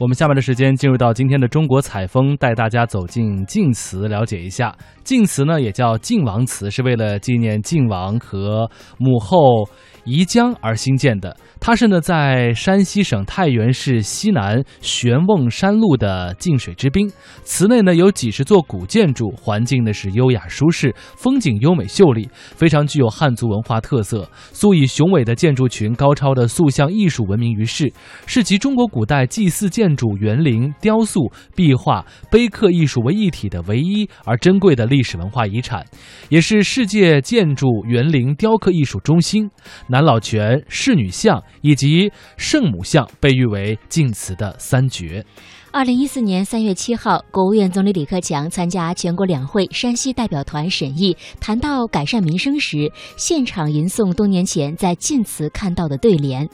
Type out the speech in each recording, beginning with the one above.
我们下面的时间进入到今天的中国采风，带大家走进晋祠，了解一下。晋祠呢也叫晋王祠，是为了纪念晋王和母后。宜江而兴建的，它是呢在山西省太原市西南玄瓮山路的晋水之滨。祠内呢有几十座古建筑，环境呢是优雅舒适，风景优美秀丽，非常具有汉族文化特色。素以雄伟的建筑群、高超的塑像艺术闻名于世，是集中国古代祭祀建建筑、园林、雕塑、壁画、碑刻艺术为一体的唯一而珍贵的历史文化遗产，也是世界建筑、园林、雕刻艺术中心。南老泉、侍女像以及圣母像被誉为晋祠的三绝。二零一四年三月七号，国务院总理李克强参加全国两会山西代表团审议，谈到改善民生时，现场吟诵多年前在晋祠看到的对联：“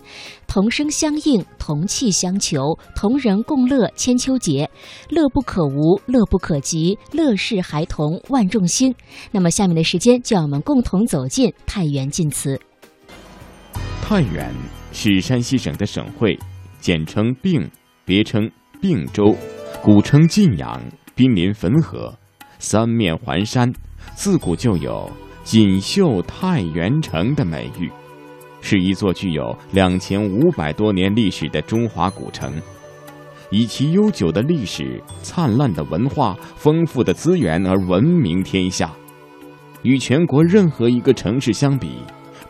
同声相应，同气相求，同人共乐千秋节，乐不可无，乐不可及，乐事孩童万众心。”那么，下面的时间，就让我们共同走进太原晋祠。太原是山西省的省会，简称并，别称并州，古称晋阳，濒临汾河，三面环山，自古就有“锦绣太原城”的美誉，是一座具有两千五百多年历史的中华古城，以其悠久的历史、灿烂的文化、丰富的资源而闻名天下，与全国任何一个城市相比。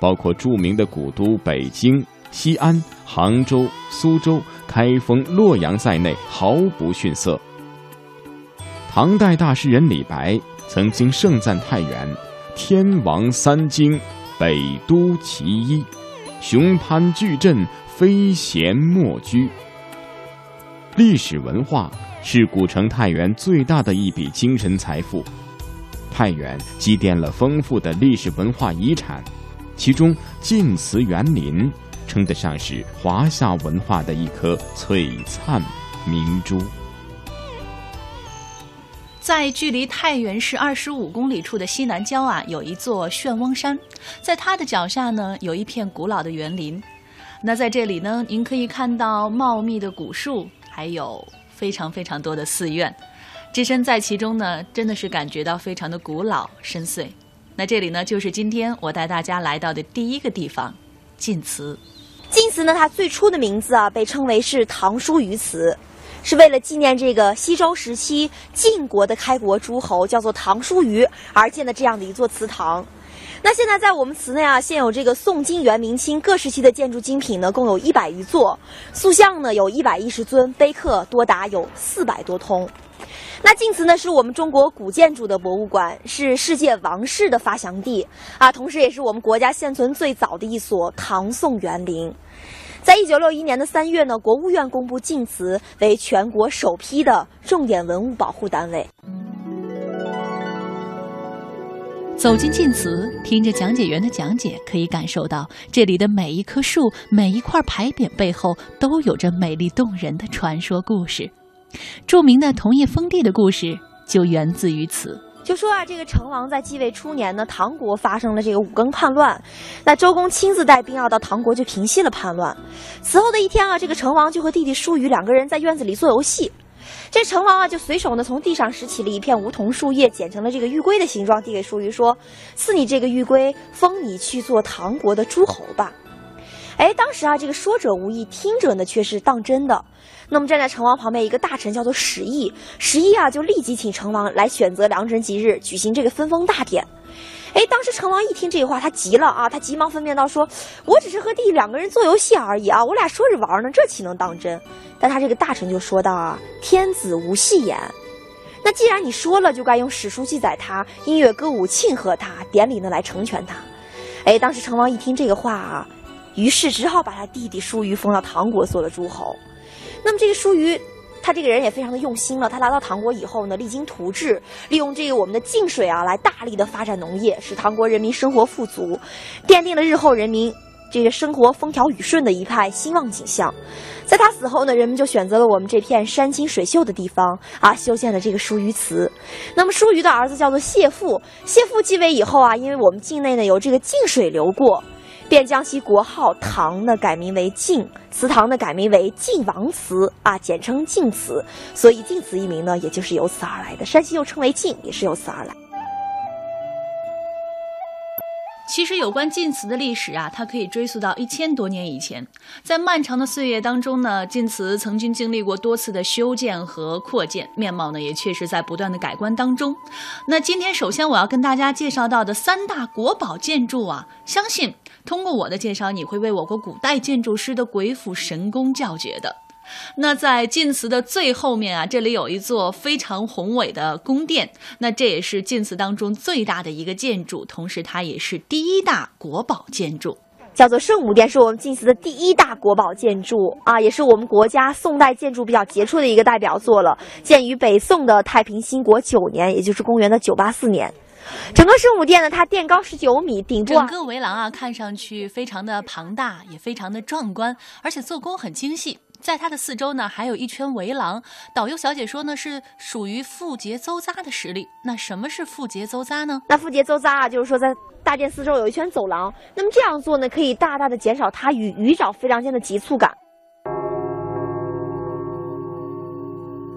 包括著名的古都北京、西安、杭州、苏州、开封、洛阳在内，毫不逊色。唐代大诗人李白曾经盛赞太原：“天王三京，北都其一，雄藩巨镇，非贤莫居。”历史文化是古城太原最大的一笔精神财富。太原积淀了丰富的历史文化遗产。其中，晋祠园林称得上是华夏文化的一颗璀璨明珠。在距离太原市二十五公里处的西南郊啊，有一座旋翁山，在它的脚下呢，有一片古老的园林。那在这里呢，您可以看到茂密的古树，还有非常非常多的寺院。置身在其中呢，真的是感觉到非常的古老深邃。那这里呢，就是今天我带大家来到的第一个地方——晋祠。晋祠呢，它最初的名字啊，被称为是唐叔虞祠，是为了纪念这个西周时期晋国的开国诸侯，叫做唐叔虞而建的这样的一座祠堂。那现在在我们祠内啊，现有这个宋、金、元、明清各时期的建筑精品呢，共有一百余座，塑像呢有一百一十尊，碑刻多达有四百多通。那晋祠呢，是我们中国古建筑的博物馆，是世界王室的发祥地啊，同时也是我们国家现存最早的一所唐宋园林。在一九六一年的三月呢，国务院公布晋祠为全国首批的重点文物保护单位。走进晋祠，听着讲解员的讲解，可以感受到这里的每一棵树、每一块牌匾背后都有着美丽动人的传说故事。著名的桐叶封地的故事就源自于此。就说啊，这个成王在继位初年呢，唐国发生了这个五更叛乱，那周公亲自带兵啊到唐国就平息了叛乱。此后的一天啊，这个成王就和弟弟叔虞两个人在院子里做游戏，这成王啊就随手呢从地上拾起了一片梧桐树叶，剪成了这个玉龟的形状，递给叔虞说：“赐你这个玉龟，封你去做唐国的诸侯吧。”哎，当时啊，这个说者无意，听者呢却是当真的。那么站在成王旁边一个大臣叫做史毅，史毅啊就立即请成王来选择良辰吉日举行这个分封大典。哎，当时成王一听这话，他急了啊，他急忙分辨道：“说我只是和弟弟两个人做游戏而已啊，我俩说着玩呢，这岂能当真？”但他这个大臣就说道：“啊，天子无戏言。那既然你说了，就该用史书记载他，音乐歌舞庆贺他，典礼呢来成全他。”哎，当时成王一听这个话啊。于是只好把他弟弟叔虞封到唐国做了诸侯。那么这个叔虞，他这个人也非常的用心了。他来到唐国以后呢，励精图治，利用这个我们的晋水啊，来大力的发展农业，使唐国人民生活富足，奠定了日后人民这个生活风调雨顺的一派兴旺景象。在他死后呢，人们就选择了我们这片山清水秀的地方啊，修建了这个叔虞祠。那么叔虞的儿子叫做谢父，谢父继位以后啊，因为我们境内呢有这个晋水流过。便将其国号唐呢改名为晋，祠堂呢改名为晋王祠啊，简称晋祠。所以晋祠一名呢，也就是由此而来的。山西又称为晋，也是由此而来。其实有关晋祠的历史啊，它可以追溯到一千多年以前。在漫长的岁月当中呢，晋祠曾经经历过多次的修建和扩建，面貌呢也确实在不断的改观当中。那今天首先我要跟大家介绍到的三大国宝建筑啊，相信通过我的介绍，你会为我国古代建筑师的鬼斧神工叫绝的。那在晋祠的最后面啊，这里有一座非常宏伟的宫殿，那这也是晋祠当中最大的一个建筑，同时它也是第一大国宝建筑，叫做圣母殿，是我们晋祠的第一大国宝建筑啊，也是我们国家宋代建筑比较杰出的一个代表作了，建于北宋的太平兴国九年，也就是公元的九八四年。整个圣母殿呢，它殿高十九米，顶部整个围廊啊，看上去非常的庞大，也非常的壮观，而且做工很精细。在它的四周呢，还有一圈围廊。导游小姐说呢，是属于复节周匝的实力。那什么是复节周匝呢？那复节周匝啊，就是说在大殿四周有一圈走廊。那么这样做呢，可以大大的减少它与鱼沼飞梁间的急促感。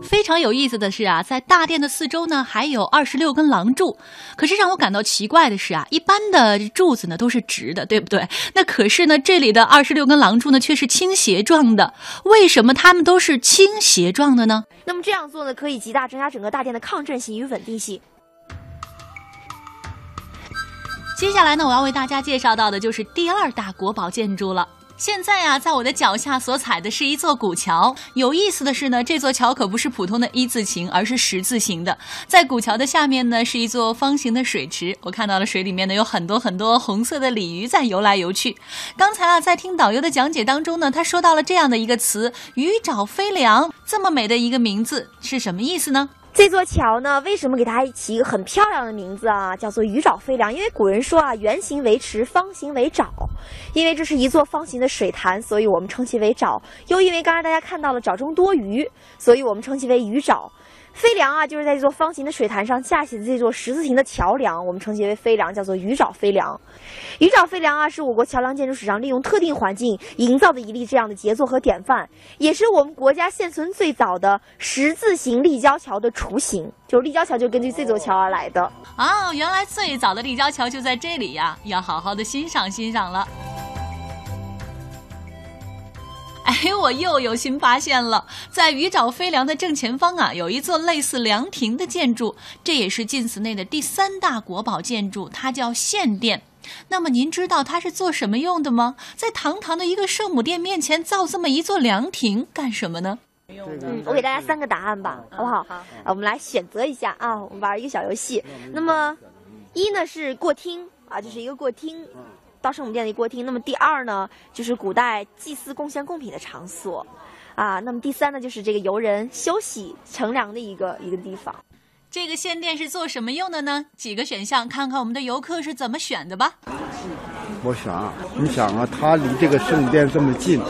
非常有意思的是啊，在大殿的四周呢，还有二十六根廊柱。可是让我感到奇怪的是啊，一般的柱子呢都是直的，对不对？那可是呢，这里的二十六根廊柱呢却是倾斜状的。为什么它们都是倾斜状的呢？那么这样做呢，可以极大增加整个大殿的抗震性与稳定性。接下来呢，我要为大家介绍到的就是第二大国宝建筑了。现在啊，在我的脚下所踩的是一座古桥。有意思的是呢，这座桥可不是普通的一字形，而是十字形的。在古桥的下面呢，是一座方形的水池。我看到了水里面呢，有很多很多红色的鲤鱼在游来游去。刚才啊，在听导游的讲解当中呢，他说到了这样的一个词“鱼沼飞梁”，这么美的一个名字是什么意思呢？这座桥呢，为什么给它起一个很漂亮的名字啊？叫做鱼沼飞梁。因为古人说啊，圆形为池，方形为沼。因为这是一座方形的水潭，所以我们称其为沼。又因为刚才大家看到了沼中多鱼，所以我们称其为鱼沼。飞梁啊，就是在这座方形的水潭上架起的这座十字形的桥梁，我们称其为飞梁，叫做鱼沼飞梁。鱼沼飞梁啊，是我国桥梁建筑史上利用特定环境营造的一例这样的杰作和典范，也是我们国家现存最早的十字形立交桥的雏形。就立交桥就根据这座桥而来的啊，原来最早的立交桥就在这里呀，要好好的欣赏欣赏了。哎，我又有新发现了，在鱼沼飞梁的正前方啊，有一座类似凉亭的建筑，这也是晋祠内的第三大国宝建筑，它叫献殿。那么您知道它是做什么用的吗？在堂堂的一个圣母殿面前造这么一座凉亭干什么呢？嗯，我给大家三个答案吧，好不好？好，我们来选择一下啊，我们玩一个小游戏。那么，一呢是过厅啊，就是一个过厅。到圣母殿的过厅，那么第二呢，就是古代祭祀贡献贡品的场所，啊，那么第三呢，就是这个游人休息乘凉的一个一个地方。这个献殿是做什么用的呢？几个选项，看看我们的游客是怎么选的吧。我想，你想啊，他离这个圣母殿这么近，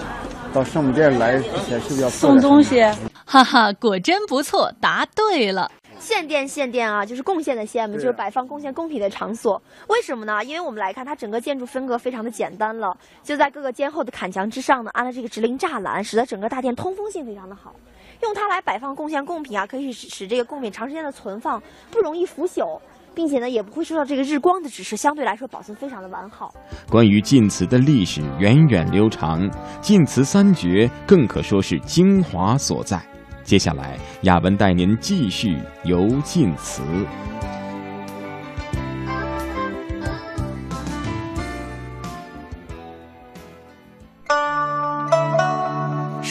到圣母殿来之前是不是要送东西？哈哈，果真不错，答对了。献殿，献殿啊，就是贡献的献嘛，就是摆放贡献贡品的场所。为什么呢？因为我们来看，它整个建筑风格非常的简单了，就在各个间后的坎墙之上呢，安了这个直棂栅栏，使得整个大殿通风性非常的好。用它来摆放贡献贡品啊，可以使使这个贡品长时间的存放，不容易腐朽，并且呢，也不会受到这个日光的直射，相对来说保存非常的完好。关于晋祠的历史源远流长，晋祠三绝更可说是精华所在。接下来，亚文带您继续游晋祠。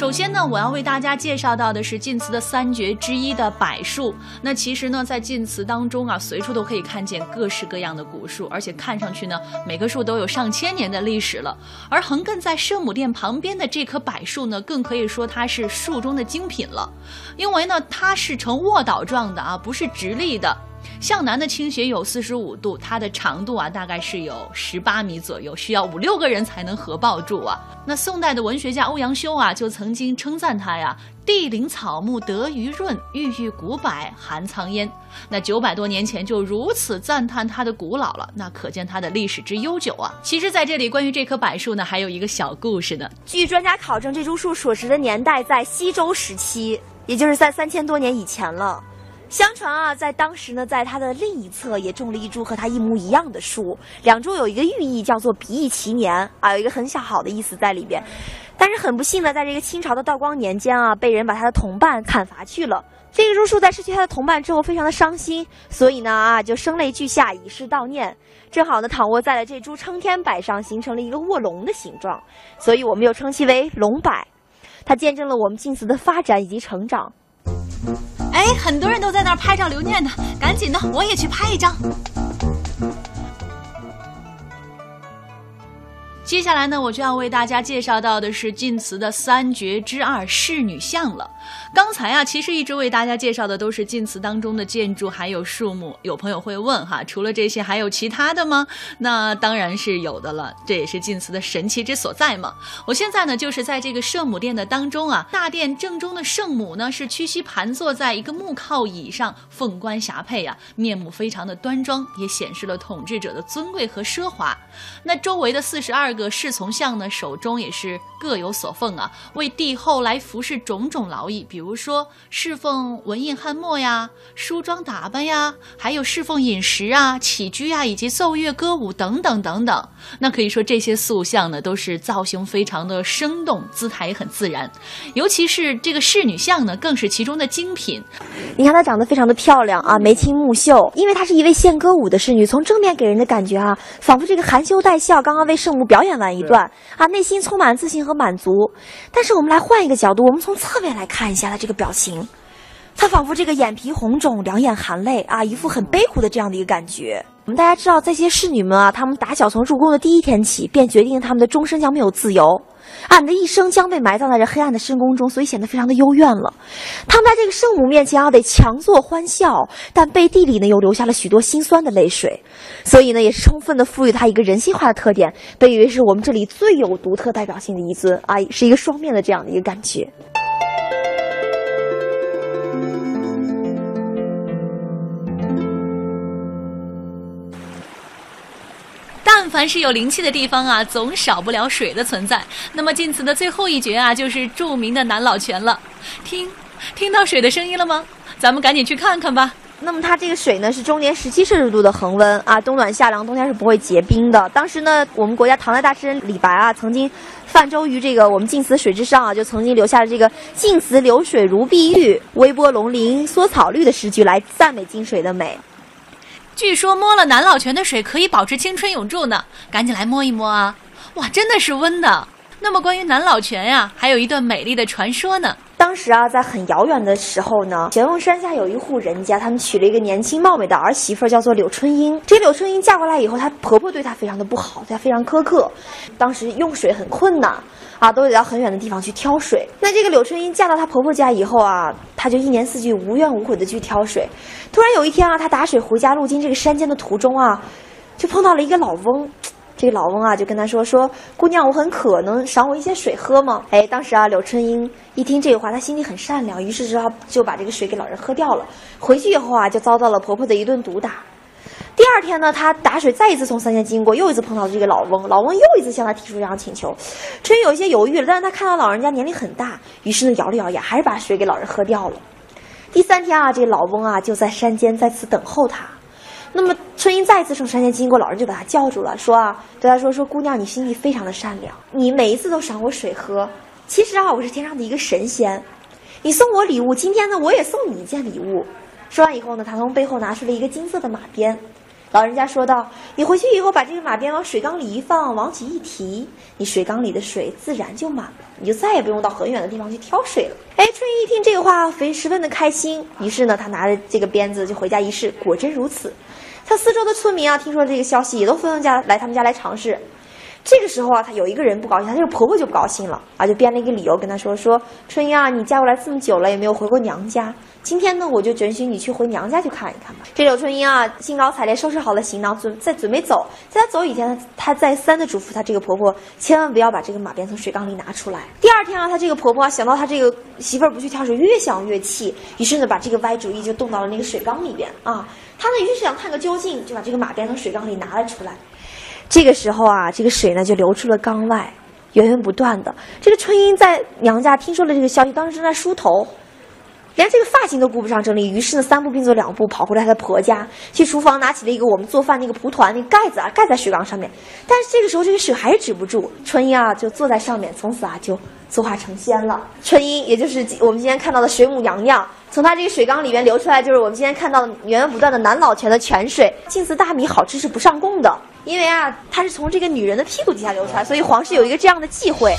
首先呢，我要为大家介绍到的是晋祠的三绝之一的柏树。那其实呢，在晋祠当中啊，随处都可以看见各式各样的古树，而且看上去呢，每棵树都有上千年的历史了。而横亘在圣母殿旁边的这棵柏树呢，更可以说它是树中的精品了，因为呢，它是呈卧倒状的啊，不是直立的。向南的倾斜有四十五度，它的长度啊大概是有十八米左右，需要五六个人才能合抱住啊。那宋代的文学家欧阳修啊就曾经称赞它呀：“地灵草木得鱼润，郁郁古柏含苍烟。那九百多年前就如此赞叹它的古老了，那可见它的历史之悠久啊。其实，在这里关于这棵柏树呢，还有一个小故事呢。据专家考证，这株树所植的年代在西周时期，也就是在三千多年以前了。相传啊，在当时呢，在它的另一侧也种了一株和它一模一样的树，两株有一个寓意叫做比翼齐年啊，有一个很小好的意思在里边。但是很不幸的，在这个清朝的道光年间啊，被人把他的同伴砍伐去了。这株树在失去他的同伴之后，非常的伤心，所以呢啊，就声泪俱下，以示悼念。正好呢，躺卧在了这株撑天柏上，形成了一个卧龙的形状，所以我们又称其为龙柏。它见证了我们晋祠的发展以及成长。哎，很多人都在那儿拍照留念呢，赶紧的，我也去拍一张。接下来呢，我就要为大家介绍到的是晋祠的三绝之二侍女像了。刚才啊，其实一直为大家介绍的都是晋祠当中的建筑还有树木。有朋友会问哈，除了这些还有其他的吗？那当然是有的了，这也是晋祠的神奇之所在嘛。我现在呢，就是在这个圣母殿的当中啊，大殿正中的圣母呢是屈膝盘坐在一个木靠椅上，凤冠霞帔呀，面目非常的端庄，也显示了统治者的尊贵和奢华。那周围的四十二个侍从像呢，手中也是各有所奉啊，为帝后来服侍种种劳役，比如说侍奉文印翰墨呀、梳妆打扮呀，还有侍奉饮食啊、起居啊，以及奏乐歌舞等等等等。那可以说这些塑像呢，都是造型非常的生动，姿态也很自然。尤其是这个侍女像呢，更是其中的精品。你看她长得非常的漂亮啊，眉清目秀，因为她是一位献歌舞的侍女，从正面给人的感觉啊，仿佛这个含羞带笑，刚刚为圣母表演完一段啊，内心充满自信和满足。但是我们来换一个角度，我们从侧面来看一下他这个表情，他仿佛这个眼皮红肿，两眼含泪啊，一副很悲苦的这样的一个感觉。我们大家知道，这些侍女们啊，她们打小从入宫的第一天起，便决定她们的终身将没有自由，俺，的一生将被埋葬在这黑暗的深宫中，所以显得非常的幽怨了。他们在这个圣母面前啊，得强作欢笑，但背地里呢，又流下了许多心酸的泪水，所以呢，也是充分的赋予他一个人性化的特点，被誉为是我们这里最有独特代表性的一尊啊，是一个双面的这样的一个感觉。凡是有灵气的地方啊，总少不了水的存在。那么晋祠的最后一绝啊，就是著名的南老泉了。听，听到水的声音了吗？咱们赶紧去看看吧。那么它这个水呢，是终年十七摄氏度的恒温啊，冬暖夏凉，冬天是不会结冰的。当时呢，我们国家唐代大诗人李白啊，曾经泛舟于这个我们晋祠水之上啊，就曾经留下了这个“晋祠流水如碧玉，微波龙鳞缩草绿”的诗句来赞美晋水的美。据说摸了南老泉的水可以保持青春永驻呢，赶紧来摸一摸啊！哇，真的是温的。那么关于南老泉呀，还有一段美丽的传说呢。当时啊，在很遥远的时候呢，玄翁山下有一户人家，他们娶了一个年轻貌美的儿媳妇，叫做柳春英。这柳春英嫁过来以后，她婆婆对她非常的不好，对她非常苛刻。当时用水很困难啊，都得到很远的地方去挑水。那这个柳春英嫁到她婆婆家以后啊，她就一年四季无怨无悔的去挑水。突然有一天啊，她打水回家，路经这个山间的途中啊，就碰到了一个老翁。这个老翁啊，就跟他说：“说姑娘，我很渴，能赏我一些水喝吗？”哎，当时啊，柳春英一听这个话，她心里很善良，于是之后就把这个水给老人喝掉了。回去以后啊，就遭到了婆婆的一顿毒打。第二天呢，她打水再一次从山间经过，又一次碰到这个老翁，老翁又一次向她提出这样请求。春英有一些犹豫了，但是她看到老人家年龄很大，于是呢，咬了咬牙，还是把水给老人喝掉了。第三天啊，这个老翁啊就在山间在此等候她。那么春英再一次从山间经过，老人就把她叫住了，说啊，对她说说姑娘，你心地非常的善良，你每一次都赏我水喝。其实啊，我是天上的一个神仙，你送我礼物，今天呢，我也送你一件礼物。说完以后呢，他从背后拿出了一个金色的马鞭。老人家说道：“你回去以后把这个马鞭往水缸里一放，往起一提，你水缸里的水自然就满了，你就再也不用到很远的地方去挑水了。”哎，春英一听这个话，非十分的开心。于是呢，他拿着这个鞭子就回家一试，果真如此。他四周的村民啊，听说这个消息，也都纷纷家来他们家来尝试。这个时候啊，他有一个人不高兴，他这个婆婆就不高兴了啊，就编了一个理由跟他说：“说春英啊，你嫁过来这么久了，也没有回过娘家。今天呢，我就准许你去回娘家去看一看吧。”这柳春英啊，兴高采烈收拾好了行囊，准在准备走。在她走以前，她再三的嘱咐她这个婆婆，千万不要把这个马鞭从水缸里拿出来。第二天啊，她这个婆婆想到她这个媳妇儿不去跳水，越想越气，于是呢把这个歪主意就动到了那个水缸里边啊。他呢于是想探个究竟，就把这个马鞭从水缸里拿了出来。这个时候啊，这个水呢就流出了缸外，源源不断的。这个春英在娘家听说了这个消息，当时正在梳头。连这个发型都顾不上整理，于是呢，三步并作两步跑回了她的婆家，去厨房拿起了一个我们做饭那个蒲团那个盖子啊，盖在水缸上面。但是这个时候这个水还是止不住，春英啊就坐在上面，从此啊就作画成仙了。春英也就是我们今天看到的水母娘娘，从她这个水缸里面流出来，就是我们今天看到源源不断的南老泉的泉水。晋祠大米好吃是不上供的，因为啊它是从这个女人的屁股底下流出来，所以皇室有一个这样的忌讳。